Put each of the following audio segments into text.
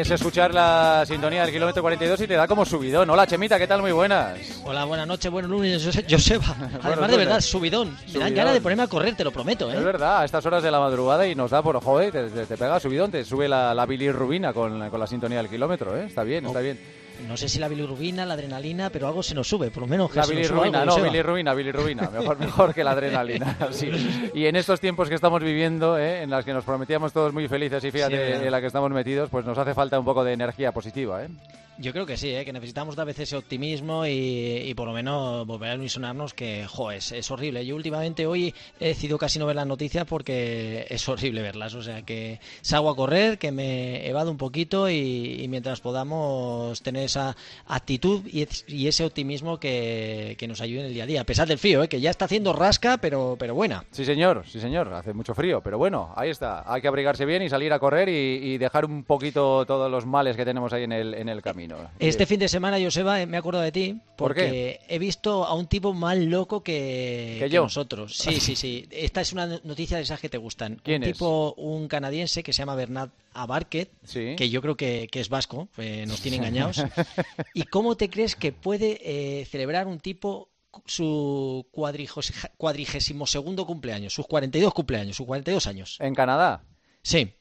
Es escuchar la sintonía del kilómetro 42 y te da como subidón. Hola, Chemita, ¿qué tal? Muy buenas. Hola, buenas noches, buenos lunes, Joseba. Además, de verdad, subidón. Me dan ganas de ponerme a correr, te lo prometo, ¿eh? Es verdad, a estas horas de la madrugada y nos da por, joder, te, te, pega subidón, te sube la, la bilirrubina con, con la sintonía del kilómetro, ¿eh? Está bien, está bien no sé si la bilirrubina, la adrenalina, pero algo se nos sube, por lo menos que La bilirrubina, no, bilirrubina, bilirrubina, mejor, mejor que la adrenalina. Y en estos tiempos que estamos viviendo, ¿eh? en las que nos prometíamos todos muy felices y fíjate en la que estamos metidos, pues nos hace falta un poco de energía positiva, ¿eh? Yo creo que sí, ¿eh? que necesitamos a veces ese optimismo y, por lo menos volver a ilusionarnos que, jo, es, horrible. Yo últimamente hoy he decidido casi no ver las noticias porque es horrible verlas. O sea, que salgo a correr, que me evado un poquito y, mientras podamos tener esa actitud y, ese optimismo que, nos ayude en el día a día. A pesar del frío, ¿eh? que ya está haciendo rasca, pero, pero buena. Sí, señor, sí, señor. Hace mucho frío, pero bueno, ahí está. Hay que abrigarse bien y salir a correr y, dejar un poquito todos los males que tenemos ahí en el, en el camino. Este fin de semana, Joseba, me acuerdo de ti porque he visto a un tipo más loco que, nosotros. Sí, sí, sí. Esta es una noticia de esas que te gustan. ¿Quién un tipo, un canadiense que se llama Bernard Abarquet, que yo creo que, es vasco, eh, nos tiene engañados. ¿Y cómo te crees que puede eh, celebrar un tipo su cuadrigésimo segundo cumpleaños, sus 42 cumpleaños, sus 42 años? ¿En Canadá? Sí.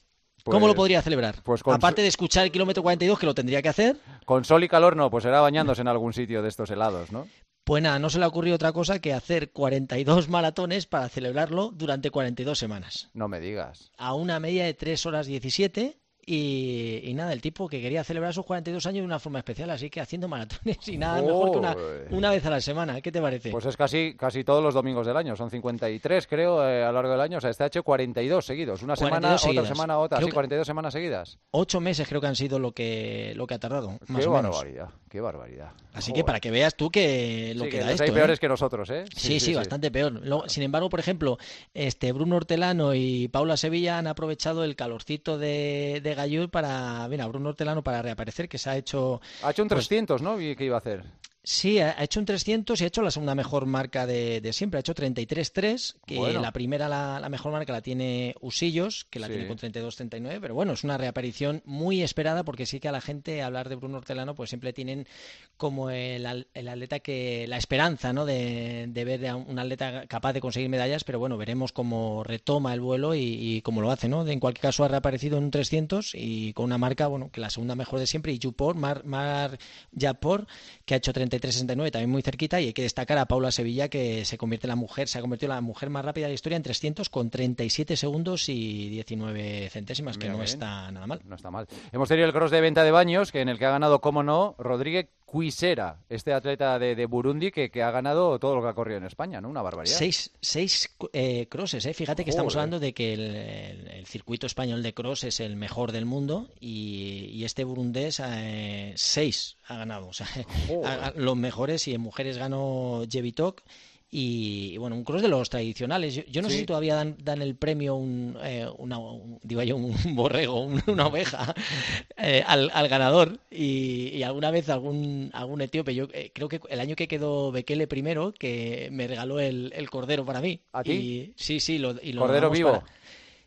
¿Cómo lo pues, podría celebrar? Pues Aparte de escuchar el kilómetro 42, que lo tendría que hacer. Con sol y calor no, pues será bañándose en algún sitio de estos helados, ¿no? Pues nada, no se le ha ocurrido otra cosa que hacer 42 maratones para celebrarlo durante 42 semanas. No me digas. A una media de 3 horas 17 y, nada, el tipo que quería celebrar sus 42 años de una forma especial, así que haciendo maratones y nada mejor que una, una, vez a la semana. ¿Qué te parece? Pues es casi, casi todos los domingos del año, son 53 creo eh, a lo largo del año, o sea, este ha hecho 42 seguidos, una semana, otra semana, otra, sí, 42 semanas seguidas. Ocho meses creo que han sido lo que, lo que ha tardado, más qué o barbaridad, qué barbaridad. Así que para que veas tú que lo que, da esto. Hay peores ¿eh? que nosotros, ¿eh? Sí, sí, bastante peor. sin embargo, por ejemplo, este Bruno Hortelano y Paula Sevilla han aprovechado el calorcito de, de Gallur para a Bruno Hortelano para reaparecer, que se ha hecho... Ha hecho un 300, pues ¿no? ¿Qué iba a hacer? Sí, ha hecho un 300 y ha hecho la segunda mejor marca de, siempre. Ha hecho 33-3, que la primera, la, mejor marca la tiene Usillos, que la tiene con 32-39. Pero bueno, es una reaparición muy esperada porque sí que a la gente hablar de Bruno Hortelano pues siempre tienen como el, atleta que... la esperanza ¿no? de, ver a un atleta capaz de conseguir medallas. Pero bueno, veremos cómo retoma el vuelo y, cómo lo hace. ¿no? En cualquier caso ha reaparecido en un 300 y con una marca, bueno, que la segunda mejor de siempre. Y Jupor, Mar, Mar Yapor, que ha hecho 30 369 también muy cerquita, y hay que destacar a Paula Sevilla, que se convierte en la mujer, se ha convertido en la mujer más rápida de la historia en 300 con 37 segundos y 19 centésimas, que no está nada mal. No está mal. Hemos tenido el cross de venta de baños, que en el que ha ganado, como no, Rodríguez Cuisera, este atleta de, Burundi que, ha ganado todo lo que ha corrido en España, ¿no? Una barbaridad. Seis, seis eh, crosses, ¿eh? Fíjate que estamos hablando de que el, circuito español de cross es el mejor del mundo y, este burundés eh, seis ha ganado. O sea, los mejores y en mujeres ganó Jevitok y, bueno, un cross de los tradicionales. Yo, no sé si todavía dan, el premio un, eh, una, digo yo, un borrego, una oveja eh, al, ganador. Y, alguna vez algún, algún etíope, yo eh, creo que el año que quedó Bekele primero, que me regaló el, cordero para mí. ¿A ti? sí, sí. Lo, y ¿Cordero vivo?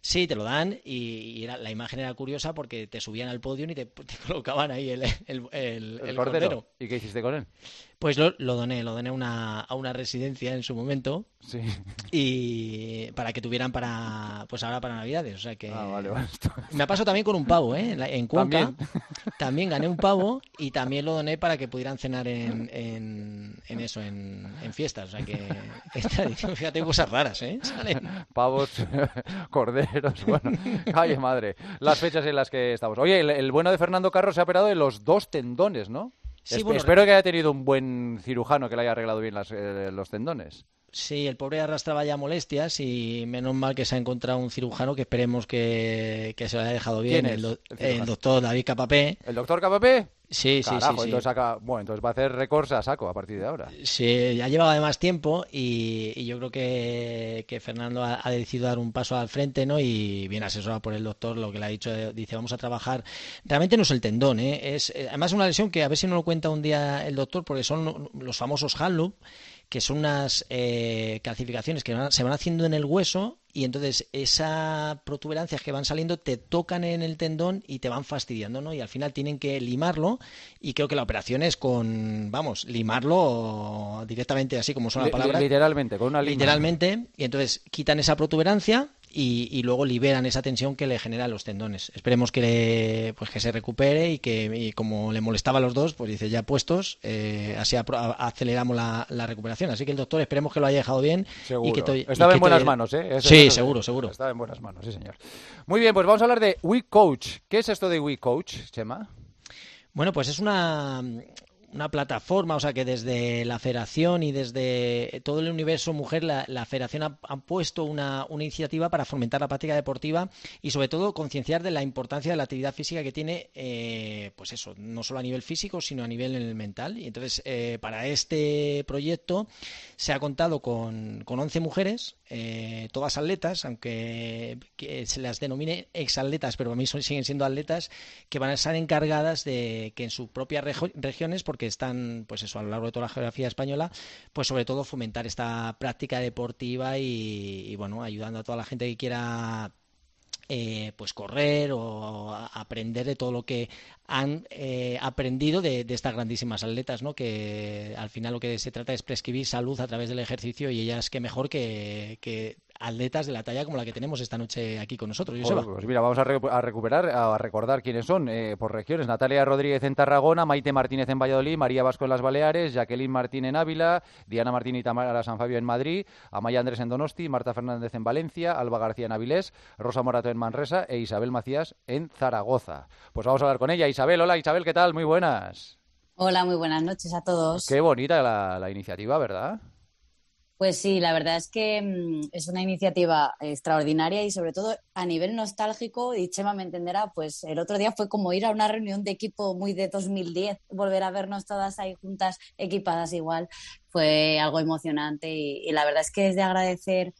Sí, te lo dan y, la imagen era curiosa porque te subían al podio y te, colocaban ahí el, el, el, cordero. ¿Y qué hiciste con él? Pues lo, lo doné, lo doné a una, a una residencia en su momento. Sí. Y para que tuvieran para, pues ahora para Navidades. O sea que. Ah, vale, Me ha pasado también con un pavo, ¿eh? En Cuenca. ¿También? gané un pavo y también lo doné para que pudieran cenar en, en, eso, en, en, fiestas. O sea que. fíjate, cosas raras, ¿eh? Pavos, corderos, bueno. Ay, madre. Las fechas en las que estamos. Oye, el, el bueno de Fernando Carro se ha operado de los dos tendones, ¿no? Espero que haya tenido un buen cirujano que le haya arreglado bien eh, los tendones. Sí, el pobre arrastraba ya molestias y menos mal que se ha encontrado un cirujano que esperemos que, se lo haya dejado bien. El, doctor David Capapé. ¿El doctor Capapé? Sí, sí, sí, Entonces, bueno, entonces va a hacer records a saco a partir de ahora. Sí, ya llevaba más tiempo y, yo creo que, Fernando ha, decidido dar un paso al frente, ¿no? Y bien asesorado por el doctor, lo que le ha dicho, eh, dice, vamos a trabajar. Realmente no es el tendón, ¿eh? Es, eh, además, una lesión que a ver si no lo cuenta un día el doctor, porque son los famosos hand que son unas eh, calcificaciones que se van haciendo en el hueso y entonces esas protuberancias que van saliendo te tocan en el tendón y te van fastidiando, ¿no? Y al final tienen que limarlo y creo que la operación es con, vamos, limarlo directamente así como son las palabras. Literalmente, con una lima. Literalmente, y entonces quitan esa protuberancia y, luego liberan esa tensión que le genera a los tendones. Esperemos que, pues que se recupere y que como le molestaba a los dos, pues dice ya puestos, eh, así aceleramos la, recuperación. Así que el doctor esperemos que lo haya dejado bien. Y que Estaba en buenas manos, ¿eh? sí, seguro, seguro. Estaba en buenas manos, sí, señor. Muy bien, pues vamos a hablar de WeCoach. ¿Qué es esto de WeCoach, Chema? Bueno, pues es una, una plataforma, o sea que desde la federación y desde todo el universo mujer, la, federación ha, puesto una, iniciativa para fomentar la práctica deportiva y sobre todo concienciar de la importancia de la actividad física que tiene, eh, pues eso, no solo a nivel físico, sino a nivel mental. Y entonces, eh, para este proyecto se ha contado con, con 11 mujeres eh, todas atletas, aunque se las denomine exatletas, pero a mí siguen siendo atletas, que van a estar encargadas de que en sus propias regiones, porque están, pues eso, a lo largo de toda la geografía española, pues sobre todo fomentar esta práctica deportiva y bueno, ayudando a toda la gente que quiera eh, pues correr o aprender de todo lo que han eh, aprendido de, estas grandísimas atletas, ¿no? Que al final lo que se trata es prescribir salud a través del ejercicio y ellas que mejor que, que atletas de la talla como la que tenemos esta noche aquí con nosotros. Pues, mira, vamos a, recuperar, a recordar quiénes son eh, por regiones. Natalia Rodríguez en Tarragona, Maite Martínez en Valladolid, María Vasco en las Baleares, Jacqueline Martín en Ávila, Diana Martín y Tamara San Fabio en Madrid, Amaya Andrés en Donosti, Marta Fernández en Valencia, Alba García en Avilés, Rosa Morato en Manresa e Isabel Macías en Zaragoza. Pues vamos a hablar con ella. Isabel, hola Isabel, ¿qué tal? Muy buenas. Hola, muy buenas noches a todos. Qué bonita la iniciativa, ¿verdad? Pues sí, la verdad es que mm, es una iniciativa extraordinaria y sobre todo a nivel nostálgico, y Chema me entenderá, pues el otro día fue como ir a una reunión de equipo muy de 2010, volver a vernos todas ahí juntas, equipadas igual, fue algo emocionante y, la verdad es que es de agradecer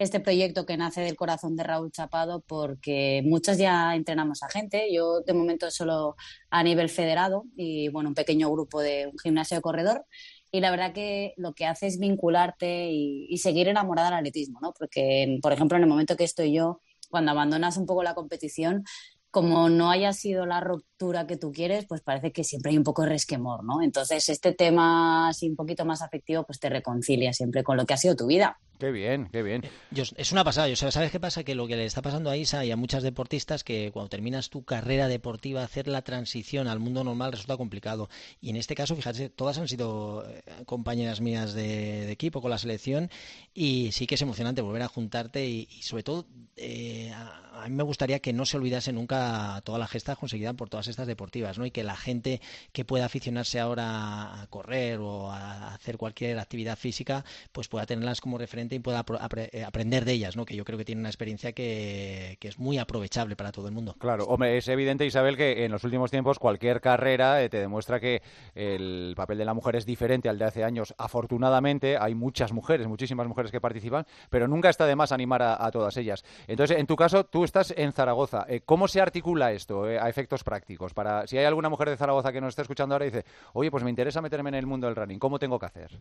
este proyecto que nace del corazón de Raúl Chapado porque muchas ya entrenamos a gente, yo de momento solo a nivel federado y bueno, un pequeño grupo de un gimnasio de corredor y la verdad que lo que hace es vincularte y, seguir enamorada del atletismo, ¿no? Porque, por ejemplo, en el momento que estoy yo, cuando abandonas un poco la competición, como no haya sido la ruptura que tú quieres, pues parece que siempre hay un poco de resquemor, ¿no? Entonces, este tema así un poquito más afectivo, pues te reconcilia siempre con lo que ha sido tu vida. Qué bien, qué bien. es una pasada. Yo, ¿Sabes qué pasa? Que lo que le está pasando a Isa y a muchas deportistas, que cuando terminas tu carrera deportiva, hacer la transición al mundo normal resulta complicado. Y en este caso, fíjate, todas han sido eh, compañeras mías de, equipo con la selección y sí que es emocionante volver a juntarte y, sobre todo eh, a, mí me gustaría que no se olvidase nunca toda la gesta conseguida por todas estas deportivas, ¿no? Y que la gente que pueda aficionarse ahora a correr o a hacer cualquier actividad física, pues pueda tenerlas como referente y pueda eh, aprender de ellas, ¿no? que yo creo que tiene una experiencia que, es muy aprovechable para todo el mundo. Claro, hombre, es evidente, Isabel, que en los últimos tiempos cualquier carrera eh, te demuestra que el papel de la mujer es diferente al de hace años. Afortunadamente hay muchas mujeres, muchísimas mujeres que participan, pero nunca está de más animar a, todas ellas. Entonces, en tu caso, tú estás en Zaragoza. Eh, ¿Cómo se articula esto a efectos prácticos? Para Si hay alguna mujer de Zaragoza que nos está escuchando ahora y dice, oye, pues me interesa meterme en el mundo del running, ¿cómo tengo que hacer?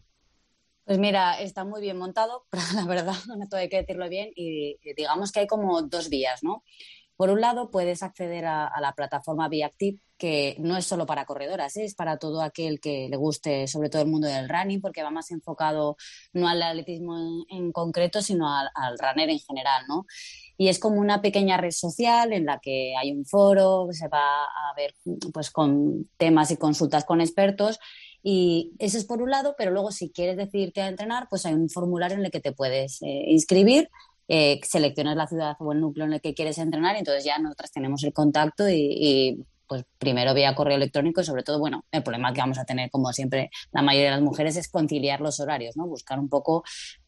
Pues mira, está muy bien montado, la verdad, no todo hay que decirlo bien, y digamos que hay como dos vías, ¿no? Por un lado, puedes acceder a, la plataforma Viactive, que no es solo para corredoras, ¿eh? es para todo aquel que le guste, sobre todo el mundo del running, porque va más enfocado no al atletismo en, concreto, sino al, al, runner en general, ¿no? Y es como una pequeña red social en la que hay un foro, se va a ver pues con temas y consultas con expertos y eso es por un lado, pero luego si quieres decidirte a entrenar, pues hay un formulario en el que te puedes eh, inscribir, eh, seleccionas la ciudad o el núcleo en el que quieres entrenar y entonces ya nosotras tenemos el contacto y, pues primero vía correo electrónico y sobre todo, bueno, el problema que vamos a tener como siempre la mayoría de las mujeres es conciliar los horarios, ¿no? Buscar un poco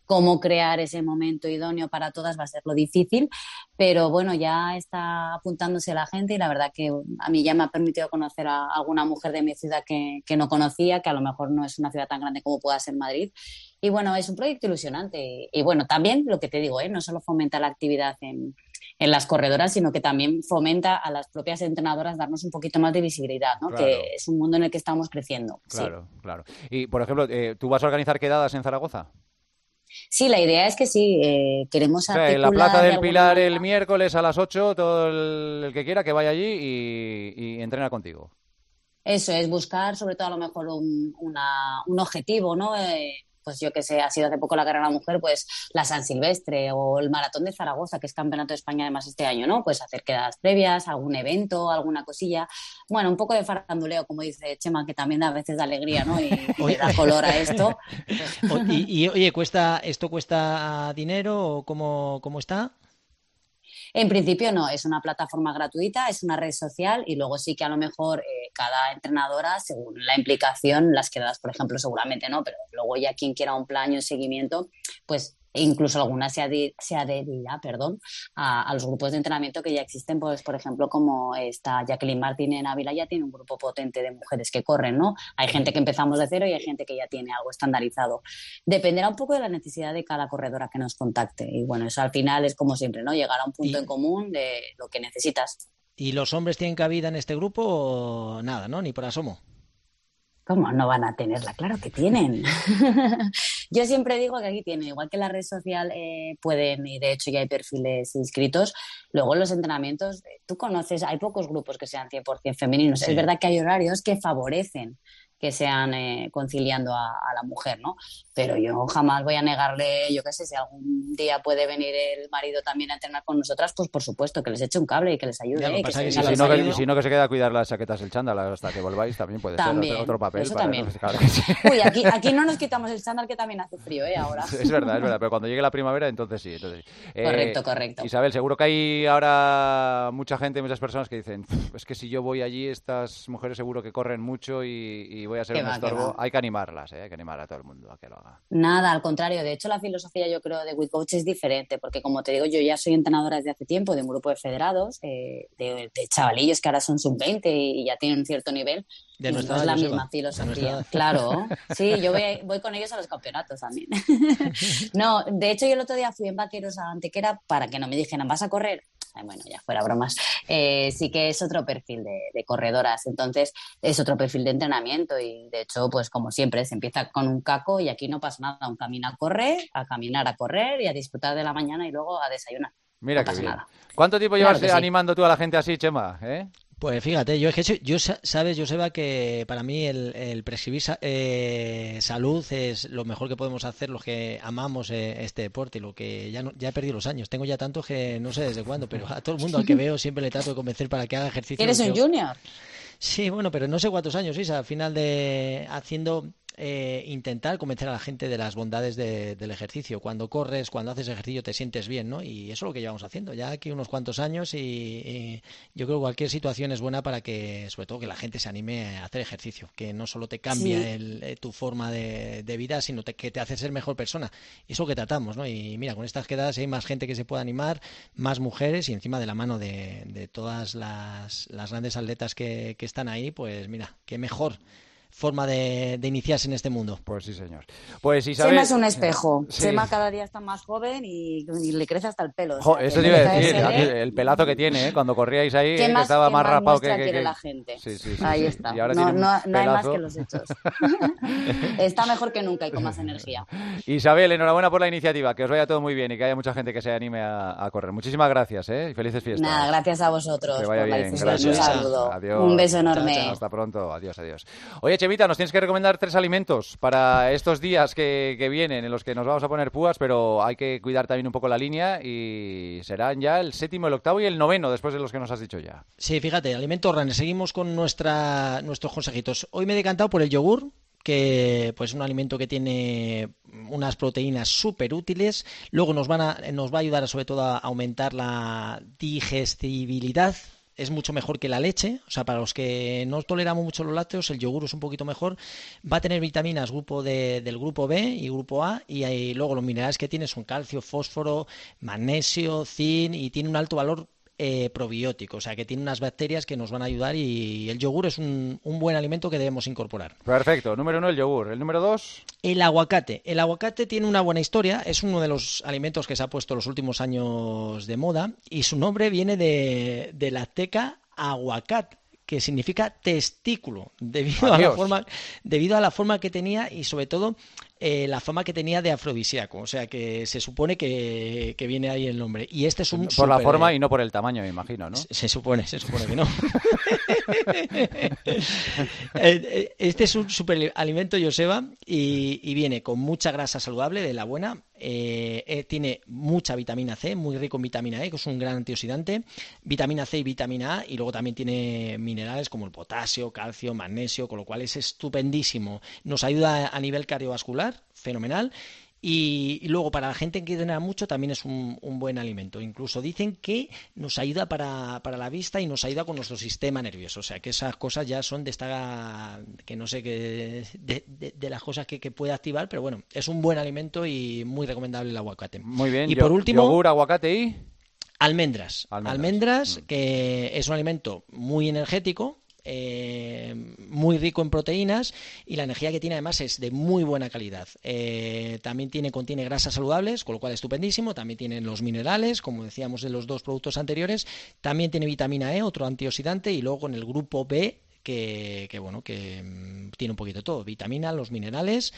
cómo crear ese momento idóneo para todas va a ser lo difícil, pero bueno, ya está apuntándose la gente y la verdad que a mí ya me ha permitido conocer a alguna mujer de mi ciudad que, que no conocía, que a lo mejor no es una ciudad tan grande como pueda ser Madrid. Y bueno, es un proyecto ilusionante. Y bueno, también lo que te digo, ¿eh? no solo fomenta la actividad en, en las corredoras, sino que también fomenta a las propias entrenadoras darnos un poquito más de visibilidad, ¿no? que es un mundo en el que estamos creciendo. Claro, claro. Y, por ejemplo, eh, ¿tú vas a organizar quedadas en Zaragoza? Sí, la idea es que sí, eh, queremos En la Plaza del Pilar el miércoles a las 8, todo el, que quiera que vaya allí y, entrena contigo. Eso es, buscar sobre todo a lo mejor un, un objetivo, ¿no? Eh, pues yo que sé, ha sido hace poco la carrera de la mujer, pues la San Silvestre o el Maratón de Zaragoza, que es Campeonato de España además este año, ¿no? Pues hacer quedadas previas, algún evento, alguna cosilla. Bueno, un poco de faranduleo, como dice Chema, que también a veces da alegría, ¿no? Y, da color a esto. y, oye, ¿cuesta, ¿esto cuesta dinero o cómo, cómo está? En principio no, es una plataforma gratuita, es una red social y luego sí que a lo mejor eh, cada entrenadora, según la implicación, las quedas, por ejemplo, seguramente no, pero luego ya quien quiera un plan y un seguimiento, pues incluso alguna se, adherirá perdón, a, los grupos de entrenamiento que ya existen, pues, por ejemplo, como está Jacqueline Martín en Ávila, ya tiene un grupo potente de mujeres que corren, ¿no? Hay gente que empezamos de cero y hay gente que ya tiene algo estandarizado. Dependerá un poco de la necesidad de cada corredora que nos contacte. Y bueno, eso al final es como siempre, ¿no? Llegar a un punto en común de lo que necesitas. ¿Y los hombres tienen cabida en este grupo o nada, ¿no? Ni por asomo. ¿Cómo no van a tenerla? Claro que tienen. Yo siempre digo que aquí tienen, igual que la red social eh, pueden, y de hecho ya hay perfiles inscritos, luego los entrenamientos, eh, tú conoces, hay pocos grupos que sean 100% femeninos. Es verdad que hay horarios que favorecen que sean eh, conciliando a, la mujer, ¿no? Pero yo jamás voy a negarle, yo qué sé, si algún día puede venir el marido también a entrenar con nosotras, pues por supuesto que les eche un cable y que les ayude. y, si no, que, se queda a cuidar las chaquetas el chándal hasta que volváis, también puede ser otro, papel. Eso también. Uy, aquí, aquí no nos quitamos el chándal que también hace frío, ¿eh? Ahora. Es verdad, es verdad, pero cuando llegue la primavera, entonces sí. Entonces, eh, correcto, correcto. Isabel, seguro que hay ahora mucha gente, muchas personas que dicen, es que si yo voy allí, estas mujeres seguro que corren mucho y, y voy a ser un estorbo hay que animarlas, ¿eh? hay que animar a todo el mundo a que lo haga. Nada, al contrario. De hecho, la filosofía yo creo de WeCoach es diferente, porque como te digo, yo ya soy entrenadora desde hace tiempo de un grupo de federados, eh, de, chavalillos que ahora son sub-20 y, ya tienen un cierto nivel. De nuestra es la misma filosofía. Claro, sí, yo voy, con ellos a los campeonatos también. no, de hecho, yo el otro día fui en Vaqueros a Antequera para que no me dijeran, ¿vas a correr? Bueno, ya fuera bromas, eh, sí que es otro perfil de, corredoras, entonces es otro perfil de entrenamiento y de hecho, pues como siempre, se empieza con un caco y aquí no pasa nada, un camino a correr, a caminar a correr y a disfrutar de la mañana y luego a desayunar. Mira que bien. ¿Cuánto tiempo llevas animando tú a la gente así, Chema? ¿eh? Pues fíjate, yo es que yo sabes, Joseba, que para mí el, el prescribir eh, salud es lo mejor que podemos hacer los que amamos eh, este deporte y lo que ya ya he perdido los años. Tengo ya tanto que no sé desde cuándo, pero a todo el mundo al que veo siempre le trato de convencer para que haga ejercicio. ¿Eres un junior? Sí, bueno, pero no sé cuántos años, Isa, al final de haciendo eh, intentar convencer a la gente de las bondades del ejercicio. Cuando corres, cuando haces ejercicio, te sientes bien, ¿no? Y eso es lo que llevamos haciendo ya aquí unos cuantos años y, yo creo que cualquier situación es buena para que, sobre todo, que la gente se anime a hacer ejercicio, que no solo te cambia eh, tu forma de, vida, sino que te hace ser mejor persona. Eso que tratamos, ¿no? Y mira, con estas quedadas hay más gente que se puede animar, más mujeres y encima de la mano de, todas las, grandes atletas que, que están ahí, pues mira, qué mejor forma de, iniciarse en este mundo. Pues sí, señor. Pues Isabel... Sema es un espejo. Sema cada día está más joven y, le crece hasta el pelo. eso te iba a decir, el pelazo que tiene, ¿eh? cuando corríais ahí, que estaba más, rapado que, que, la gente. ahí está. no, no, hay más que los hechos. está mejor que nunca y con más energía. Isabel, enhorabuena por la iniciativa, que os vaya todo muy bien y que haya mucha gente que se anime a, correr. Muchísimas gracias, ¿eh? Y felices fiestas. Nada, gracias a vosotros. Que vaya bien. Gracias. Un saludo. Adiós. Un beso enorme. Hasta pronto. Adiós, adiós. Oye, Chevita, nos tienes que recomendar tres alimentos para estos días que, vienen en los que nos vamos a poner púas, pero hay que cuidar también un poco la línea y serán ya el séptimo, el octavo y el noveno después de los que nos has dicho ya. Sí, fíjate, alimentos runner. Seguimos con nuestra, nuestros consejitos. Hoy me he decantado por el yogur, que pues es un alimento que tiene unas proteínas súper útiles. Luego nos, van a, nos va a ayudar sobre todo a aumentar la digestibilidad es mucho mejor que la leche, o sea, para los que no toleramos mucho los lácteos, el yogur es un poquito mejor. Va a tener vitaminas grupo de, del grupo B y grupo A, y ahí, luego los minerales que tiene son calcio, fósforo, magnesio, zinc, y tiene un alto valor eh, probiótico, o sea que tiene unas bacterias que nos van a ayudar y el yogur es un, buen alimento que debemos incorporar. Perfecto, número uno el yogur, el número dos. El aguacate. El aguacate tiene una buena historia, es uno de los alimentos que se ha puesto los últimos años de moda y su nombre viene de, de la teca aguacat, que significa testículo, debido a, la forma, debido a la forma que tenía y sobre todo eh, la fama que tenía de afrodisíaco. O sea que se supone que, viene ahí el nombre. Y este es un. Por la forma y no por el tamaño, me imagino, ¿no? Se, supone, se supone que no. Eh, eh, este es un superalimento, Joseba, y, y viene con mucha grasa saludable, de la buena. Tiene mucha vitamina C, muy rico en vitamina E, que es un gran antioxidante, vitamina C y vitamina A, y luego también tiene minerales como el potasio, calcio, magnesio, con lo cual es estupendísimo. Nos ayuda a nivel cardiovascular fenomenal. Y, luego para la gente que entrena mucho también es un, buen alimento. Incluso dicen que nos ayuda para, la vista y nos ayuda con nuestro sistema nervioso. O sea que esas cosas ya son de esta que no sé qué de, las cosas que, puede activar, pero bueno, es un buen alimento y muy recomendable el aguacate. Muy bien. Y por último, yogur, aguacate y almendras. Almendras, mm. que es un alimento muy energético eh, muy rico en proteínas y la energía que tiene además es de muy buena calidad. Eh, también tiene, contiene grasas saludables, con lo cual estupendísimo. También tiene los minerales, como decíamos en los dos productos anteriores. También tiene vitamina E, otro antioxidante, y luego en el grupo B que, bueno, que mm, tiene un poquito de todo, vitamina, los minerales,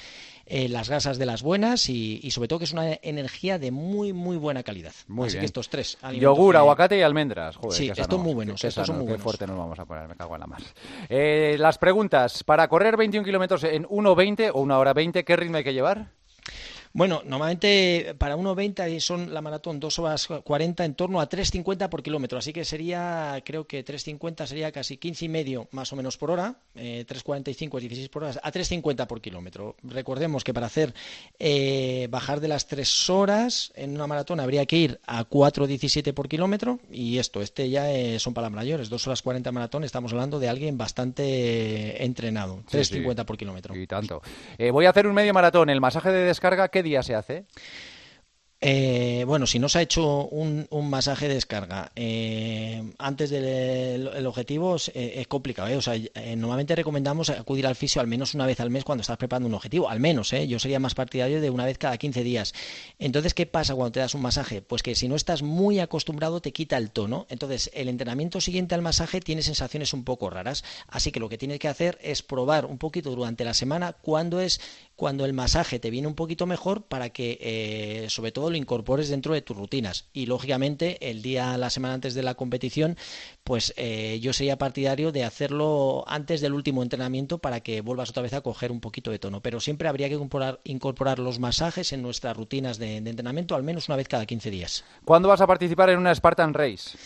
eh, las grasas de las buenas y, sobre todo que es una energía de muy, muy buena calidad. Muy Así que estos tres. Yogur, aguacate y almendras. Joder, sí, estos muy buenos. estos son muy qué fuerte nos vamos a poner, me cago en la mar. Eh, las preguntas, para correr 21 kilómetros en 1.20 o 1 hora 20, ¿qué ritmo hay que llevar? Bueno, normalmente para 1.20 son la maratón 2 horas 40 en torno a 3.50 por kilómetro, así que sería, creo que 3.50 sería casi 15 y medio más o menos por hora, eh, 3.45 es 16 por hora, a 3.50 por kilómetro. Recordemos que para hacer eh, bajar de las 3 horas en una maratón habría que ir a 4.17 por kilómetro. Y esto, este ya son palabras mayores, 2 horas 40 maratón, estamos hablando de alguien bastante entrenado, 3.50 por kilómetro. Y tanto. Eh, voy a hacer un medio maratón, el masaje de descarga, ¿qué día se hace? Eh, bueno, si no se ha hecho un, masaje de descarga eh, antes del objetivo eh, es, complicado. O sea, normalmente recomendamos acudir al fisio al menos una vez al mes cuando estás preparando un objetivo. Al menos, yo sería más partidario de una vez cada 15 días. Entonces, ¿qué pasa cuando te das un masaje? Pues que si no estás muy acostumbrado te quita el tono. Entonces, el entrenamiento siguiente al masaje tiene sensaciones un poco raras. Así que lo que tienes que hacer es probar un poquito durante la semana cuándo es cuando el masaje te viene un poquito mejor para que sobre todo lo incorpores dentro de tus rutinas. Y lógicamente, el día, la semana antes de la competición, pues eh, yo sería partidario de hacerlo antes del último entrenamiento para que vuelvas otra vez a coger un poquito de tono. Pero siempre habría que incorporar, incorporar los masajes en nuestras rutinas de, de entrenamiento al menos una vez cada 15 días. ¿Cuándo vas a participar en una Spartan Race?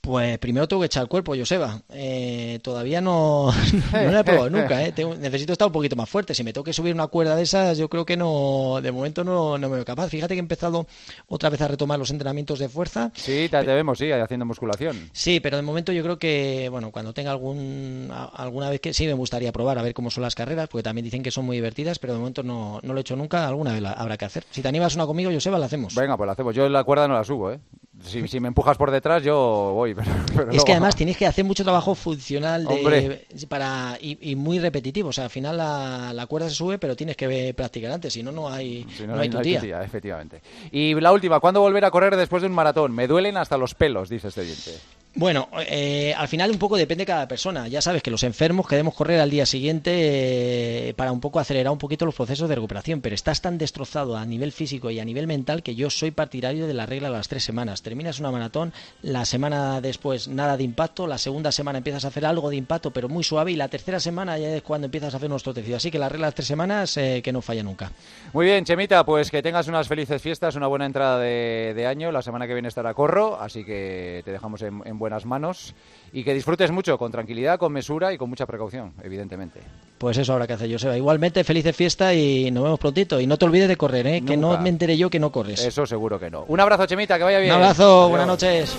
Pues primero tengo que echar el cuerpo, Joseba. Eh, todavía no, no lo he probado nunca. ¿eh? necesito estar un poquito más fuerte. Si me tengo que subir una cuerda de esas, yo creo que no, de momento no, no me veo capaz. Fíjate que he empezado otra vez a retomar los entrenamientos de fuerza. Sí, te, vemos, sí, haciendo musculación. Sí, pero de momento yo creo que, bueno, cuando tenga algún, alguna vez que sí me gustaría probar a ver cómo son las carreras, porque también dicen que son muy divertidas, pero de momento no, no lo he hecho nunca. Alguna vez la habrá que hacer. Si te animas una conmigo, Joseba, la hacemos. Venga, pues la hacemos. Yo la cuerda no la subo, ¿eh? Si, me empujas por detrás, yo voy. es que además tienes que hacer mucho trabajo funcional para y, muy repetitivo. O sea, al final la, cuerda se sube, pero tienes que practicar antes, si no, no hay, no, hay, tu tía. Efectivamente. Y la última, ¿cuándo volver a correr después de un maratón? Me duelen hasta los pelos, dice este diente. Bueno, eh, al final un poco depende de cada persona. Ya sabes que los enfermos queremos correr al día siguiente eh, para un poco acelerar un poquito los procesos de recuperación, pero estás tan destrozado a nivel físico y a nivel mental que yo soy partidario de la regla de las tres semanas. Terminas una maratón, la semana después nada de impacto, la segunda semana empiezas a hacer algo de impacto pero muy suave y la tercera semana ya es cuando empiezas a hacer nuestro tejido. Así que la regla de las tres semanas eh, que no falla nunca. Muy bien, Chemita, pues que tengas unas felices fiestas, una buena entrada de, año. La semana que viene estará Corro, así que te dejamos en buenas manos y que disfrutes mucho, con tranquilidad, con mesura y con mucha precaución, evidentemente. Pues eso habrá que hacer, Joseba. Igualmente, felices fiestas y nos vemos prontito. Y no te olvides de correr, ¿eh? que no me enteré yo que no corres. Eso seguro que no. Un abrazo, Chemita, que vaya bien. Un abrazo, buenas noches.